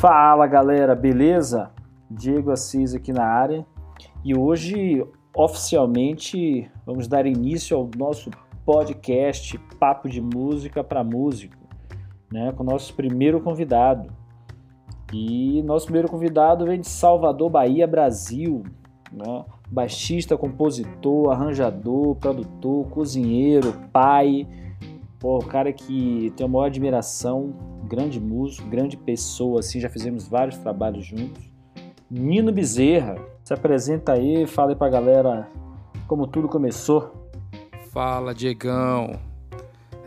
Fala galera, beleza? Diego Assis aqui na área e hoje oficialmente vamos dar início ao nosso podcast Papo de Música para Músico, né, com o nosso primeiro convidado. E nosso primeiro convidado vem de Salvador, Bahia, Brasil, né? baixista, compositor, arranjador, produtor, cozinheiro, pai, Pô, o cara que tem a maior admiração, grande músico, grande pessoa, assim, já fizemos vários trabalhos juntos. Nino Bezerra, se apresenta aí, fala aí pra galera como tudo começou. Fala, Diegão.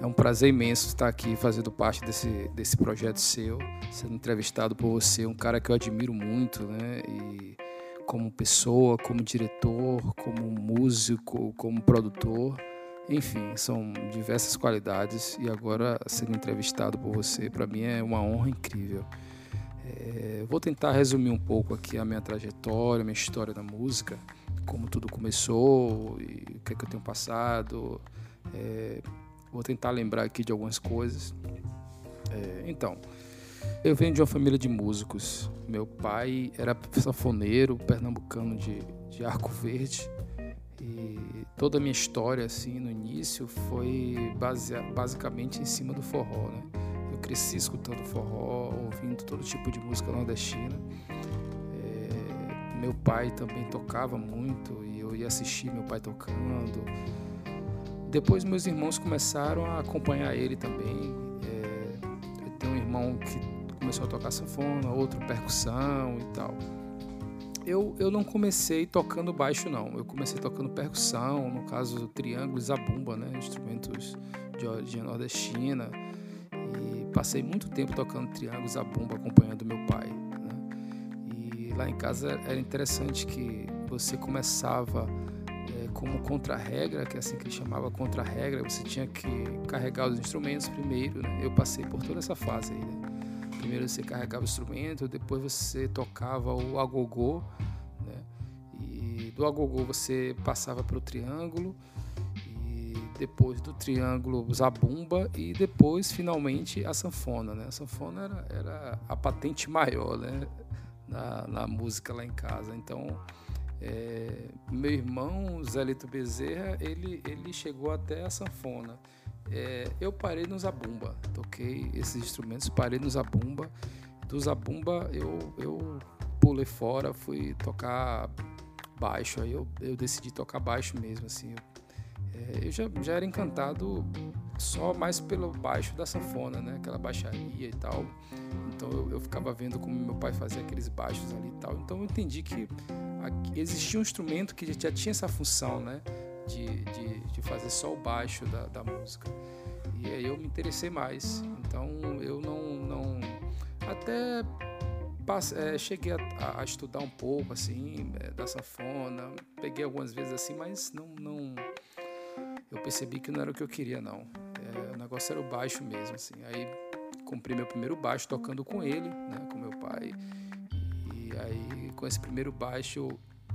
É um prazer imenso estar aqui fazendo parte desse, desse projeto seu, sendo entrevistado por você, um cara que eu admiro muito, né? E como pessoa, como diretor, como músico, como produtor. Enfim, são diversas qualidades e agora sendo entrevistado por você, para mim é uma honra incrível. É, vou tentar resumir um pouco aqui a minha trajetória, a minha história da música, como tudo começou e o que, é que eu tenho passado. É, vou tentar lembrar aqui de algumas coisas. É, então, eu venho de uma família de músicos. Meu pai era sanfoneiro pernambucano de, de Arco Verde. E toda a minha história, assim, no início, foi basicamente em cima do forró, né? Eu cresci escutando forró, ouvindo todo tipo de música nordestina. É, meu pai também tocava muito e eu ia assistir meu pai tocando. Depois meus irmãos começaram a acompanhar ele também. É, eu tenho um irmão que começou a tocar sanfona, outro percussão e tal eu, eu não comecei tocando baixo, não. Eu comecei tocando percussão, no caso, triângulo e zabumba, né? Instrumentos de origem nordestina. E passei muito tempo tocando triângulo e zabumba, acompanhando meu pai. Né? E lá em casa era interessante que você começava é, como contra-regra, que é assim que ele chamava contra-regra, você tinha que carregar os instrumentos primeiro, né? Eu passei por toda essa fase aí, né? Primeiro você carregava o instrumento, depois você tocava o agogô, né? E do agogô você passava para o triângulo, e depois do triângulo zabumba e depois finalmente a sanfona, né? A sanfona era, era a patente maior, né? Na, na música lá em casa. Então, é, meu irmão Zé Lito Bezerra, ele, ele chegou até a sanfona. É, eu parei no zabumba, toquei esses instrumentos, parei no zabumba. Do zabumba eu, eu pulei fora, fui tocar baixo, aí eu, eu decidi tocar baixo mesmo, assim. É, eu já, já era encantado só mais pelo baixo da sanfona, né? Aquela baixaria e tal. Então eu, eu ficava vendo como meu pai fazia aqueles baixos ali e tal. Então eu entendi que existia um instrumento que já tinha essa função, né? De, de, de fazer só o baixo da, da, música. E aí eu me interessei mais. Então eu não. não até passe, é, cheguei a, a, estudar um pouco assim, é, da sanfona, peguei algumas vezes assim, mas não. não eu percebi que não era o que eu queria, não. É, o negócio era o baixo mesmo, assim. Aí comprei meu primeiro baixo tocando com ele, né, com meu pai. E aí, com esse primeiro baixo,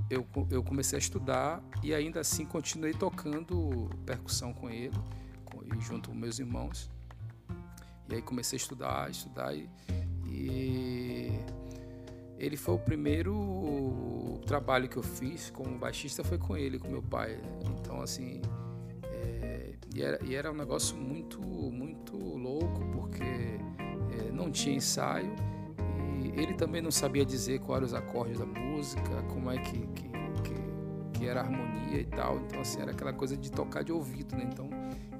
eu comecei a estudar e ainda assim continuei tocando percussão com ele, com, e junto com meus irmãos. E aí comecei a estudar, estudar e, e ele foi o primeiro trabalho que eu fiz como baixista foi com ele, com meu pai. Então assim, é, e, era, e era um negócio muito muito louco porque é, não tinha ensaio ele também não sabia dizer quais eram os acordes da música, como é que, que, que, que era a harmonia e tal. Então, assim, era aquela coisa de tocar de ouvido, né? Então,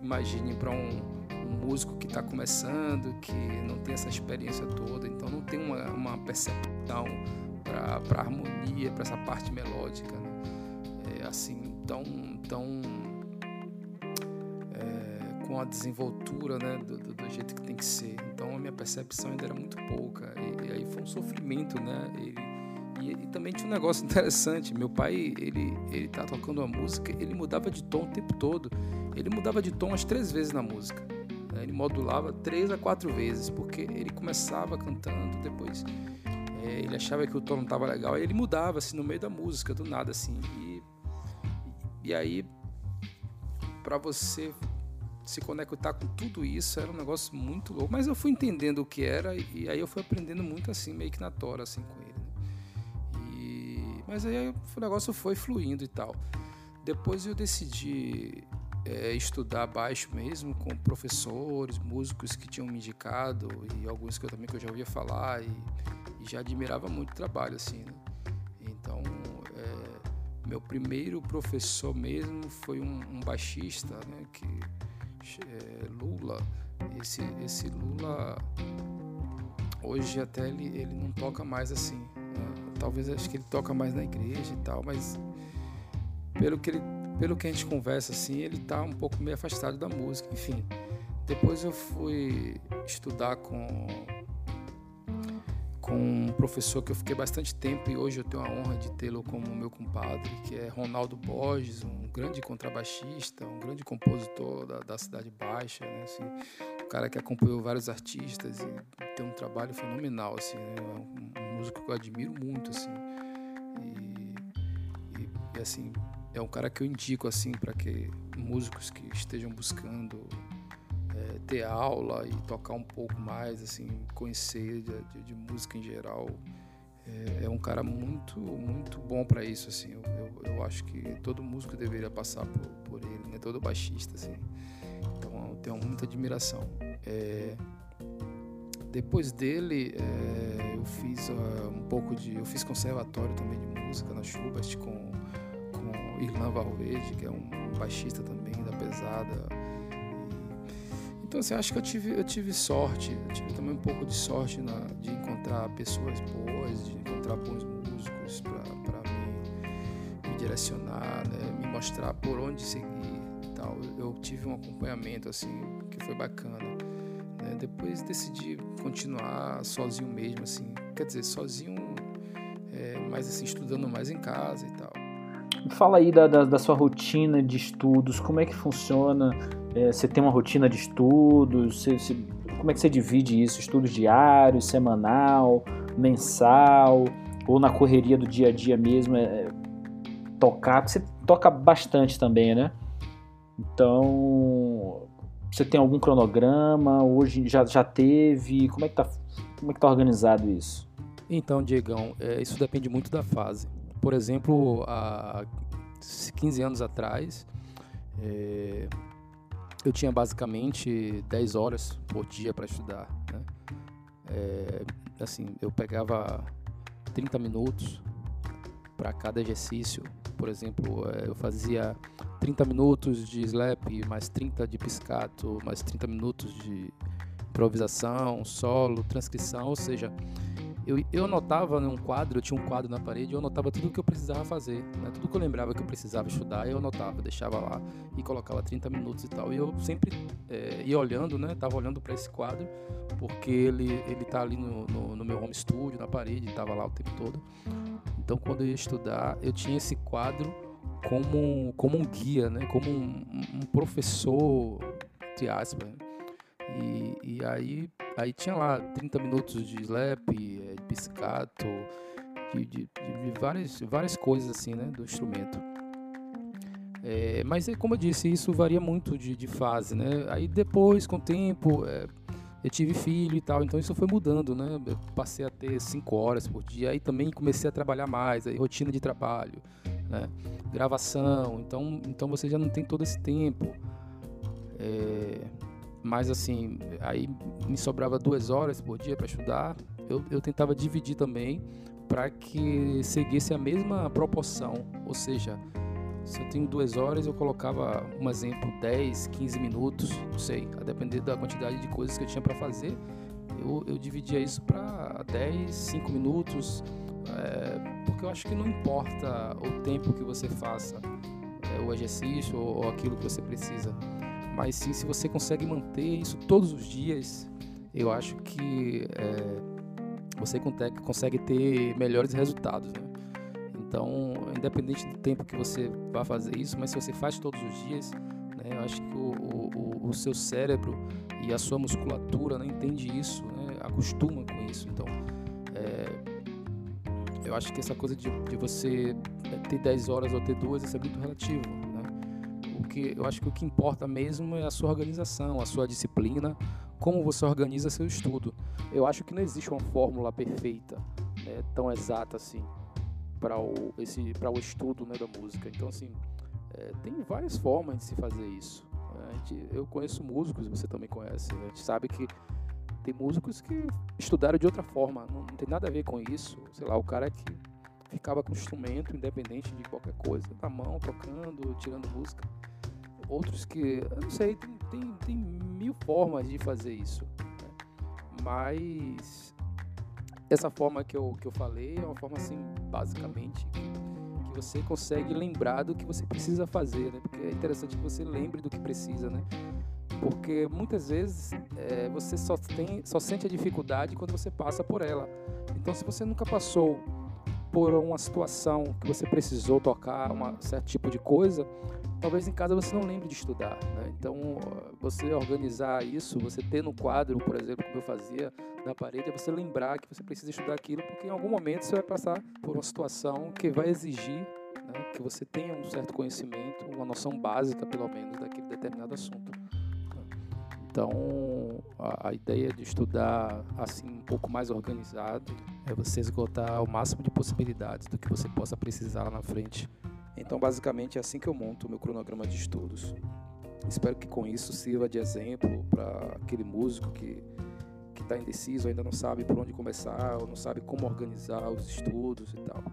imagine para um, um, músico que está começando, que não tem essa experiência toda, então não tem uma, uma percepção para harmonia, para essa parte melódica, né? É, assim, tão, tão é, com a desenvoltura, né, do, do, do jeito que tem que ser. Então, a minha percepção ainda era muito pouca. E, e aí foi um sofrimento, né? E, e, também tinha um negócio interessante. Meu pai, ele, ele tá tocando uma música, ele mudava de tom o tempo todo. Ele mudava de tom umas três vezes na música. Né? Ele modulava três a quatro vezes, porque ele começava cantando, depois é, ele achava que o tom não estava legal, aí ele mudava assim no meio da música, do nada assim. E, e aí, para você se conectar com tudo isso era um negócio muito louco. Mas eu fui entendendo o que era e aí eu fui aprendendo muito assim, meio que na tora, assim, com ele. Né? E... Mas aí o negócio foi fluindo e tal. Depois eu decidi é, estudar baixo mesmo, com professores, músicos que tinham me indicado e alguns que eu também que eu já ouvia falar e, e já admirava muito o trabalho, assim, né? Então, é, meu primeiro professor mesmo foi um, um baixista, né, que é, Lula. Esse, esse Lula hoje até ele, ele não toca mais assim. Né? Talvez acho que ele toca mais na igreja e tal, mas pelo que ele, pelo que a gente conversa assim, ele tá um pouco meio afastado da música, enfim. Depois eu fui estudar com com um professor que eu fiquei bastante tempo e hoje eu tenho a honra de tê-lo como meu compadre, que é Ronaldo Borges, um grande contrabaixista, um grande compositor da, da Cidade Baixa, né? assim, um cara que acompanhou vários artistas e tem um trabalho fenomenal, assim, né? um, um, músico que eu admiro muito, assim, e, e, e assim é um cara que eu indico assim para que músicos que estejam buscando é, ter aula e tocar um pouco mais, assim, conhecer de, de, de música em geral. É, é, um cara muito, muito bom para isso, assim. Eu, eu, eu, acho que todo músico deveria passar por, por ele, né? Todo baixista, assim. Então eu tenho muita admiração. É, depois dele, é, eu fiz uh, um pouco de, eu fiz conservatório também de música na Schubert com com Irlan Valverde, que é um baixista também da pesada então, assim, acho que eu tive, eu tive sorte, eu tive também um pouco de sorte na, de encontrar pessoas boas, de encontrar bons músicos para me, me, direcionar, né? me mostrar por onde seguir e tal. Eu, tive um acompanhamento, assim, que foi bacana. Né? Depois decidi continuar sozinho mesmo, assim, quer dizer, sozinho, é, mas assim, estudando mais em casa e tal. Fala aí da, da, da sua rotina de estudos, como é que funciona é, você tem uma rotina de estudos? Você, você, como é que você divide isso? Estudos diários, semanal, mensal? Ou na correria do dia a dia mesmo? É, é tocar? Você toca bastante também, né? Então, você tem algum cronograma? Hoje já, já teve? Como é que tá, como é que tá organizado isso? Então, Diegão, é, isso depende muito da fase. Por exemplo, há 15 anos atrás, é, eu tinha basicamente 10 horas por dia para estudar. Né? É, assim, eu pegava 30 minutos para cada exercício. Por exemplo, é, eu fazia 30 minutos de slap, mais 30 de piscato, mais 30 minutos de improvisação, solo, transcrição, ou seja, eu, eu anotava num quadro, eu tinha um quadro na parede, eu anotava tudo o que eu precisava fazer, né? tudo que eu lembrava que eu precisava estudar, eu anotava, deixava lá e colocava 30 minutos e tal. E eu sempre é, ia olhando, né? Tava olhando para esse quadro, porque ele, ele tá ali no, no, no meu home studio, na parede, tava lá o tempo todo. Então, quando eu ia estudar, eu tinha esse quadro como, como um guia, né? Como um, um professor, entre aspas. Né? E, e aí Aí tinha lá 30 minutos de slap, eh, de piscato, de, de, de, várias, várias coisas assim, né, do instrumento. É, mas como eu disse, isso varia muito de, de fase, né? Aí depois, com o tempo, é, eu tive filho e tal, então isso foi mudando, né? Eu passei a ter 5 horas por dia, aí também comecei a trabalhar mais, aí rotina de trabalho, né? Gravação, então, então você já não tem todo esse tempo. É, mas assim, aí me sobrava duas horas por dia para estudar. Eu, eu tentava dividir também para que seguisse a mesma proporção. Ou seja, se eu tenho duas horas, eu colocava, um exemplo, 10, 15 minutos, não sei, a depender da quantidade de coisas que eu tinha para fazer. Eu, eu dividia isso para 10, 5 minutos, é, porque eu acho que não importa o tempo que você faça é, o exercício ou, ou aquilo que você precisa mas sim se você consegue manter isso todos os dias, eu acho que é, você consegue ter melhores resultados. Né? Então, independente do tempo que você vai fazer isso, mas se você faz todos os dias, né, eu acho que o, o, o, seu cérebro e a sua musculatura né, entende isso, né, acostuma com isso. Então, é, eu acho que essa coisa de, de você ter 10 horas ou ter duas, isso é muito relativo O que eu acho que o que importa mesmo é a sua organização, a sua disciplina, como você organiza seu estudo. Eu acho que não existe uma fórmula perfeita, né, tão exata assim para o esse o estudo né, da música. Então assim, é, tem várias formas de se fazer isso. Gente, eu conheço músicos, você também conhece. A gente sabe que tem músicos que estudaram de outra forma, não, não, tem nada a ver com isso. Sei lá, o cara que ficava com instrumento, independente de qualquer coisa, na mão, tocando, tirando música. Outros que, eu não sei, tem, tem, tem mil formas de fazer isso. Né? Mas essa forma que eu, que eu falei é uma forma assim, basicamente, que, que você consegue lembrar do que você precisa fazer, né? Porque é interessante que você lembre do que precisa, né? Porque muitas vezes é, você só, tem, só sente a dificuldade quando você passa por ela. Então, se você nunca passou por uma situação que você precisou tocar um certo tipo de coisa, talvez em casa você não lembre de estudar. Né? Então, você organizar isso, você ter no quadro, por exemplo, como eu fazia, na parede, é você lembrar que você precisa estudar aquilo, porque em algum momento você vai passar por uma situação que vai exigir né, que você tenha um certo conhecimento, uma noção básica, pelo menos, daquele determinado assunto. Então, a, a, ideia de estudar assim um pouco mais organizado é você esgotar o máximo de possibilidades do que você possa precisar lá na frente. Então, basicamente, é assim que eu monto o meu cronograma de estudos. Espero que com isso sirva de exemplo para aquele músico que que está indeciso, ainda não sabe por onde começar, ou não sabe como organizar os estudos e tal.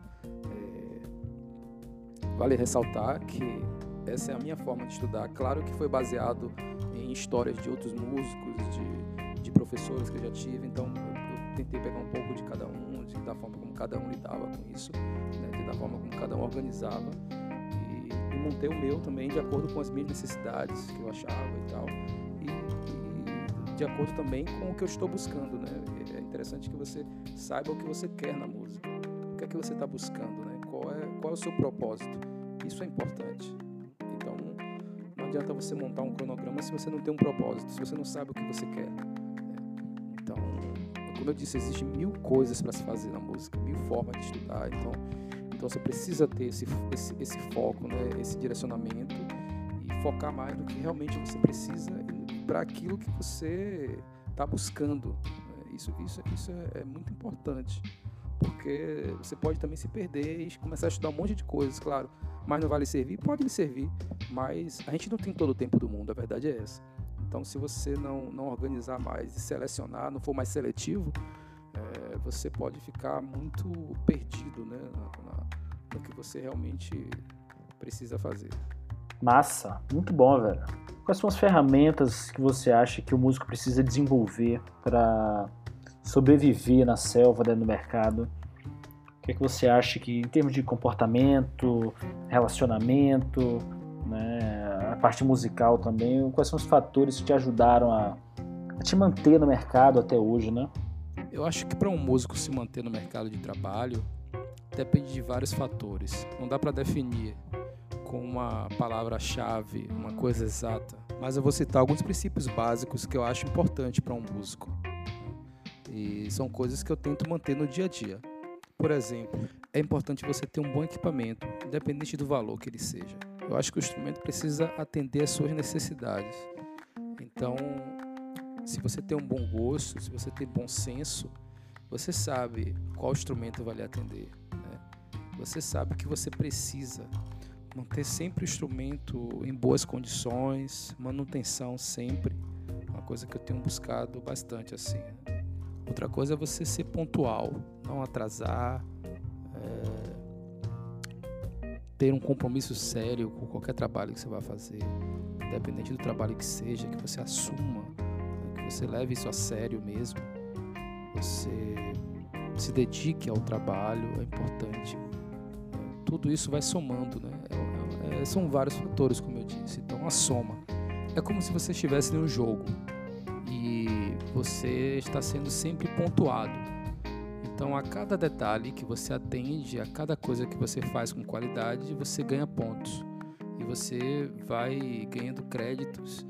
É... Vale ressaltar que essa é a minha forma de estudar. Claro que foi baseado histórias de outros músicos, de, de professores que eu já tive, então eu, tentei pegar um pouco de cada um, de, da forma como cada um lidava com isso, né, da forma como cada um organizava. E, e montei o meu também de acordo com as minhas necessidades que eu achava e tal. E, e de acordo também com o que eu estou buscando, né? É interessante que você saiba o que você quer na música. O que é que você está buscando, né? Qual é, qual é o seu propósito? Isso é importante adianta você montar um cronograma se você não tem um propósito, se você não sabe o que você quer. Né? Então, como eu disse, existem mil coisas para se fazer na música, mil formas de estudar. Então, então você precisa ter esse, esse, esse foco, né? esse direcionamento e focar mais no que realmente você precisa para aquilo que você está buscando. Né? Isso, isso, isso é, é muito importante, porque você pode também se perder e começar a estudar um monte de coisas, claro mas não vale servir? Pode lhe servir, mas a gente não tem todo o tempo do mundo, a verdade é essa. Então, se você não, não organizar mais e selecionar, não for mais seletivo, é, você pode ficar muito perdido né, na, na, no que você realmente precisa fazer. Massa, muito bom, velho. Quais são as ferramentas que você acha que o músico precisa desenvolver para sobreviver na selva, dentro do mercado? O que, é que você acha que, em termos de comportamento, relacionamento, né, a parte musical também, quais são os fatores que te ajudaram a, a te manter no mercado até hoje, né? Eu acho que para um músico se manter no mercado de trabalho depende de vários fatores. Não dá para definir com uma palavra-chave, uma coisa exata. Mas eu vou citar alguns princípios básicos que eu acho importante para um músico. E são coisas que eu tento manter no dia a dia. Por exemplo, é importante você ter um bom equipamento, independente do valor que ele seja. Eu acho que o instrumento precisa atender às suas necessidades. Então, se você tem um bom gosto, se você tem bom senso, você sabe qual instrumento vai lhe atender. Né? Você sabe que você precisa manter sempre o instrumento em boas condições, manutenção sempre, uma coisa que eu tenho buscado bastante assim. Outra coisa é você ser pontual, não atrasar, é, ter um compromisso sério com qualquer trabalho que você vai fazer, independente do trabalho que seja, que você assuma, né, que você leve isso a sério mesmo, você se dedique ao trabalho, é importante. Tudo isso vai somando, né? É, é, são vários fatores, como eu disse. Então, a soma. É como se você estivesse em um jogo você está sendo sempre pontuado. Então, a cada detalhe que você atende, a cada coisa que você faz com qualidade, você ganha pontos. E você vai ganhando créditos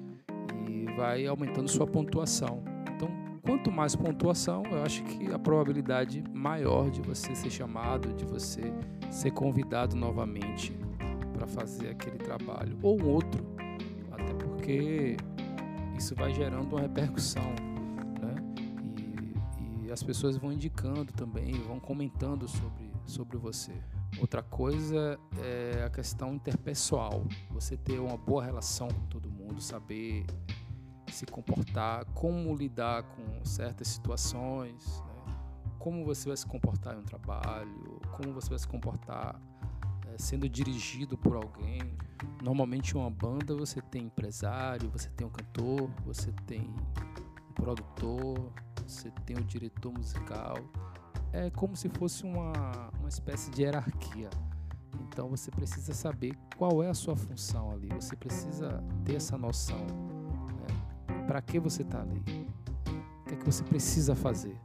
e vai aumentando sua pontuação. Então, quanto mais pontuação, eu acho que a probabilidade maior de você ser chamado, de você ser convidado novamente para fazer aquele trabalho ou outro, até porque isso vai gerando uma repercussão, né? E, e as pessoas vão indicando também, vão comentando sobre, sobre você. Outra coisa é a questão interpessoal, você ter uma boa relação com todo mundo, saber se comportar, como lidar com certas situações, né? como você vai se comportar em um trabalho, como você vai se comportar sendo dirigido por alguém. Normalmente, uma banda, você tem empresário, você tem um cantor, você tem um produtor, você tem o um diretor musical. É como se fosse uma, uma espécie de hierarquia. Então você precisa saber qual é a sua função ali. Você precisa ter essa noção. Né? Para que você está ali? O que é que você precisa fazer?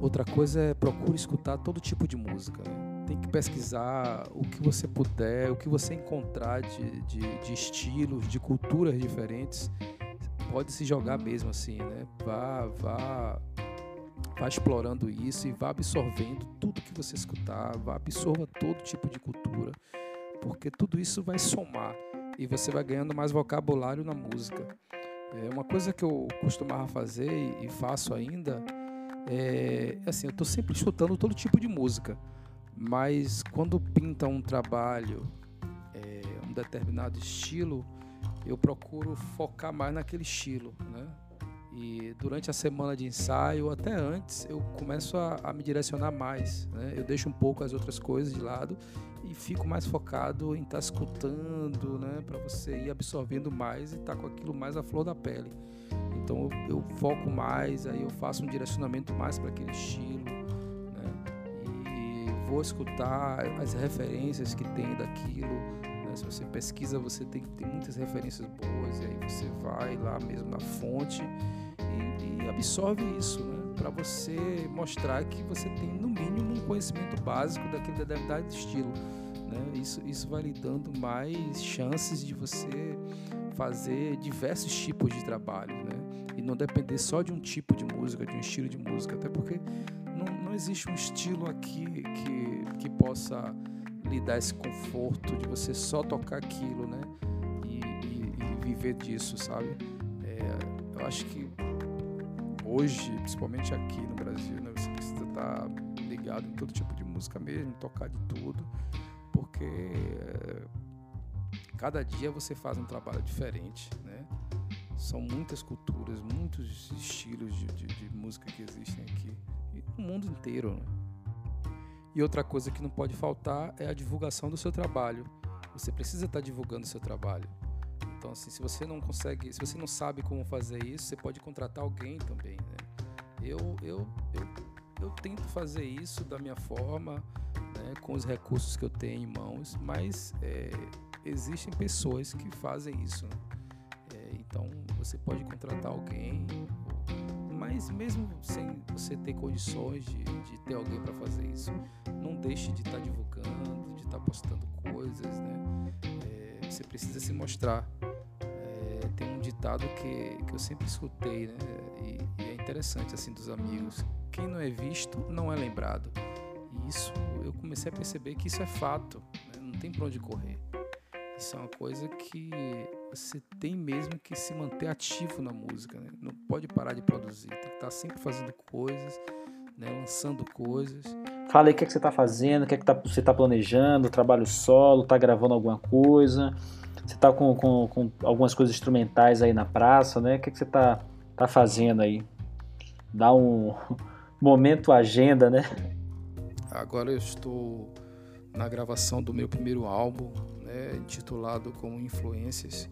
Outra coisa é procure escutar todo tipo de música. Né? Tem que pesquisar o que você puder, o que você encontrar de, de, de estilos, de culturas diferentes. Pode se jogar mesmo assim, né? Vá, vá, vá explorando isso e vá absorvendo tudo que você escutar, vá absorva todo tipo de cultura, porque tudo isso vai somar e você vai ganhando mais vocabulário na música. É uma coisa que eu costumava fazer e faço ainda é assim, eu estou sempre escutando todo tipo de música. Mas quando pinta um trabalho, é, um determinado estilo, eu procuro focar mais naquele estilo, né? E durante a semana de ensaio, até antes, eu começo a, a me direcionar mais. Né? Eu deixo um pouco as outras coisas de lado e fico mais focado em estar tá escutando, né? Para você ir absorvendo mais e estar tá com aquilo mais à flor da pele. Então eu, eu foco mais, aí eu faço um direcionamento mais para aquele estilo vou escutar as referências que tem daquilo. Né? Se você pesquisa, você tem ter muitas referências boas, e aí você vai lá mesmo na fonte e, e absorve isso, né? para você mostrar que você tem, no mínimo, um conhecimento básico daquele determinado estilo. Né? Isso, isso vai lhe dando mais chances de você fazer diversos tipos de trabalho, né? E não depender só de um tipo de música, de um estilo de música, até porque não, não existe um estilo aqui que, que possa lhe dar esse conforto de você só tocar aquilo, né? E, e, e viver disso, sabe? É, eu acho que hoje, principalmente aqui no Brasil, né, você precisa estar ligado em todo tipo de música mesmo, tocar de tudo, porque é, cada dia você faz um trabalho diferente, né? São muitas culturas, muitos estilos de, de, de música que existem aqui o mundo inteiro. Né? E outra coisa que não pode faltar é a divulgação do seu trabalho. Você precisa estar divulgando o seu trabalho. Então, assim, se você não consegue, se você não sabe como fazer isso, você pode contratar alguém também. Né? Eu, eu, eu, eu tento fazer isso da minha forma, né, com os recursos que eu tenho em mãos, mas é, existem pessoas que fazem isso. Né? É, então, você pode contratar alguém mas mesmo sem você ter condições de, de ter alguém para fazer isso, não deixe de estar tá divulgando, de estar tá postando coisas, né? É, você precisa se mostrar. É, tem um ditado que, que eu sempre escutei, né? E, e, é interessante assim dos amigos. Quem não é visto não é lembrado. E isso eu comecei a perceber que isso é fato. Né? Não tem para onde correr. Isso é uma coisa que você tem mesmo que se manter ativo na música. Né? Não pode parar de produzir. Tem que estar sempre fazendo coisas, né? lançando coisas. Fala aí o que, é que você está fazendo, o que, é que tá, você está planejando, trabalho solo, está gravando alguma coisa. Você está com, com, com, algumas coisas instrumentais aí na praça, né? O que, é que você está tá fazendo aí? Dá um momento agenda, né? Agora eu estou na gravação do meu primeiro álbum, né, intitulado como Influências.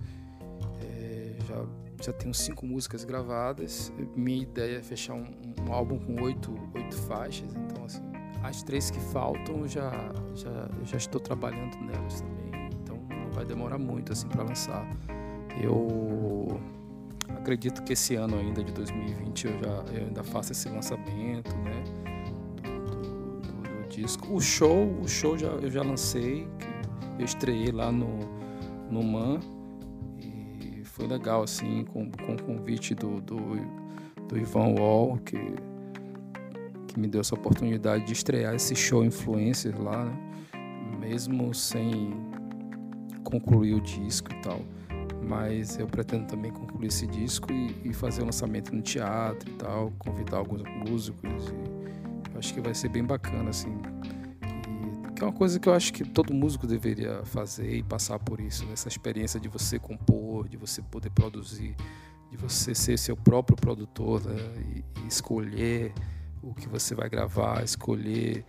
É, já, já tenho cinco músicas gravadas. Minha ideia é fechar um, um, álbum com oito, oito faixas. Então, assim, as três que faltam já, já, já estou trabalhando nelas também. Então, não vai demorar muito assim para lançar. Eu acredito que esse ano ainda de 2020 eu já eu ainda faço esse lançamento, né? disco. O show, o show já, eu já lancei, eu estreiei lá no, no MAN e foi legal, assim, com, com o convite do, do, do Ivan Wall, que, que me deu essa oportunidade de estrear esse show Influencers lá, né? mesmo sem concluir o disco e tal. Mas eu pretendo também concluir esse disco e, e fazer o lançamento no teatro e tal, convidar alguns músicos. E acho que vai ser bem bacana, assim. É uma coisa que eu acho que todo músico deveria fazer e passar por isso, né? essa experiência de você compor, de você poder produzir, de você ser seu próprio produtor né? e, e escolher o que você vai gravar, escolher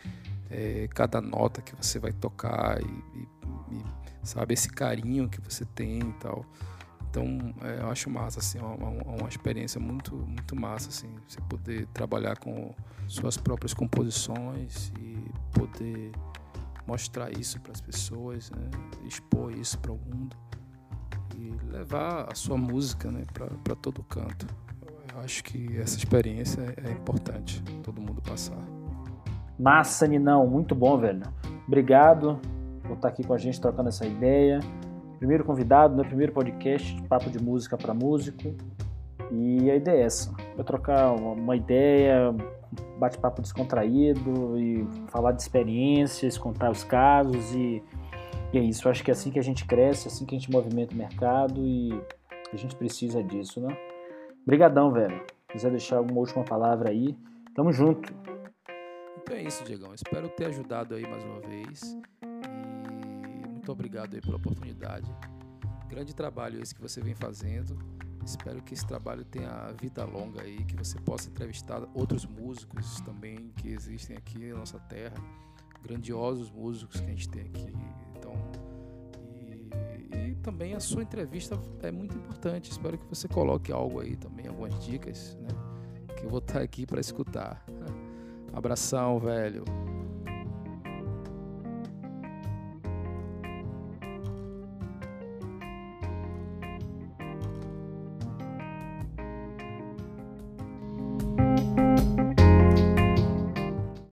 é, cada nota que você vai tocar e, e, e, sabe esse carinho que você tem e tal. Então é, eu acho massa assim, uma, uma, experiência muito muito massa assim, você poder trabalhar com suas próprias composições e poder mostrar isso para as pessoas, né? expor isso para o mundo e levar a sua música né, para todo canto. Eu acho que essa experiência é importante todo mundo passar. Massa, Ninão, muito bom, velho. Obrigado por estar aqui com a gente trocando essa ideia. Primeiro convidado, né? primeiro podcast, papo de música para músico. E a ideia é essa: vai trocar uma ideia, bate-papo descontraído e falar de experiências, contar os casos e, e é isso. Acho que é assim que a gente cresce, é assim que a gente movimenta o mercado e a gente precisa disso, né? Obrigadão, velho. Se quiser deixar alguma última palavra aí, tamo junto. Então é isso, Diegão. Espero ter ajudado aí mais uma vez. E muito obrigado aí pela oportunidade. Grande trabalho esse que você vem fazendo. Espero que esse trabalho tenha vida longa aí, que você possa entrevistar outros músicos também que existem aqui na nossa terra. Grandiosos músicos que a gente tem aqui. Então, e, e também a sua entrevista é muito importante. Espero que você coloque algo aí também, algumas dicas, né? Que eu vou estar aqui para escutar. Abração, velho.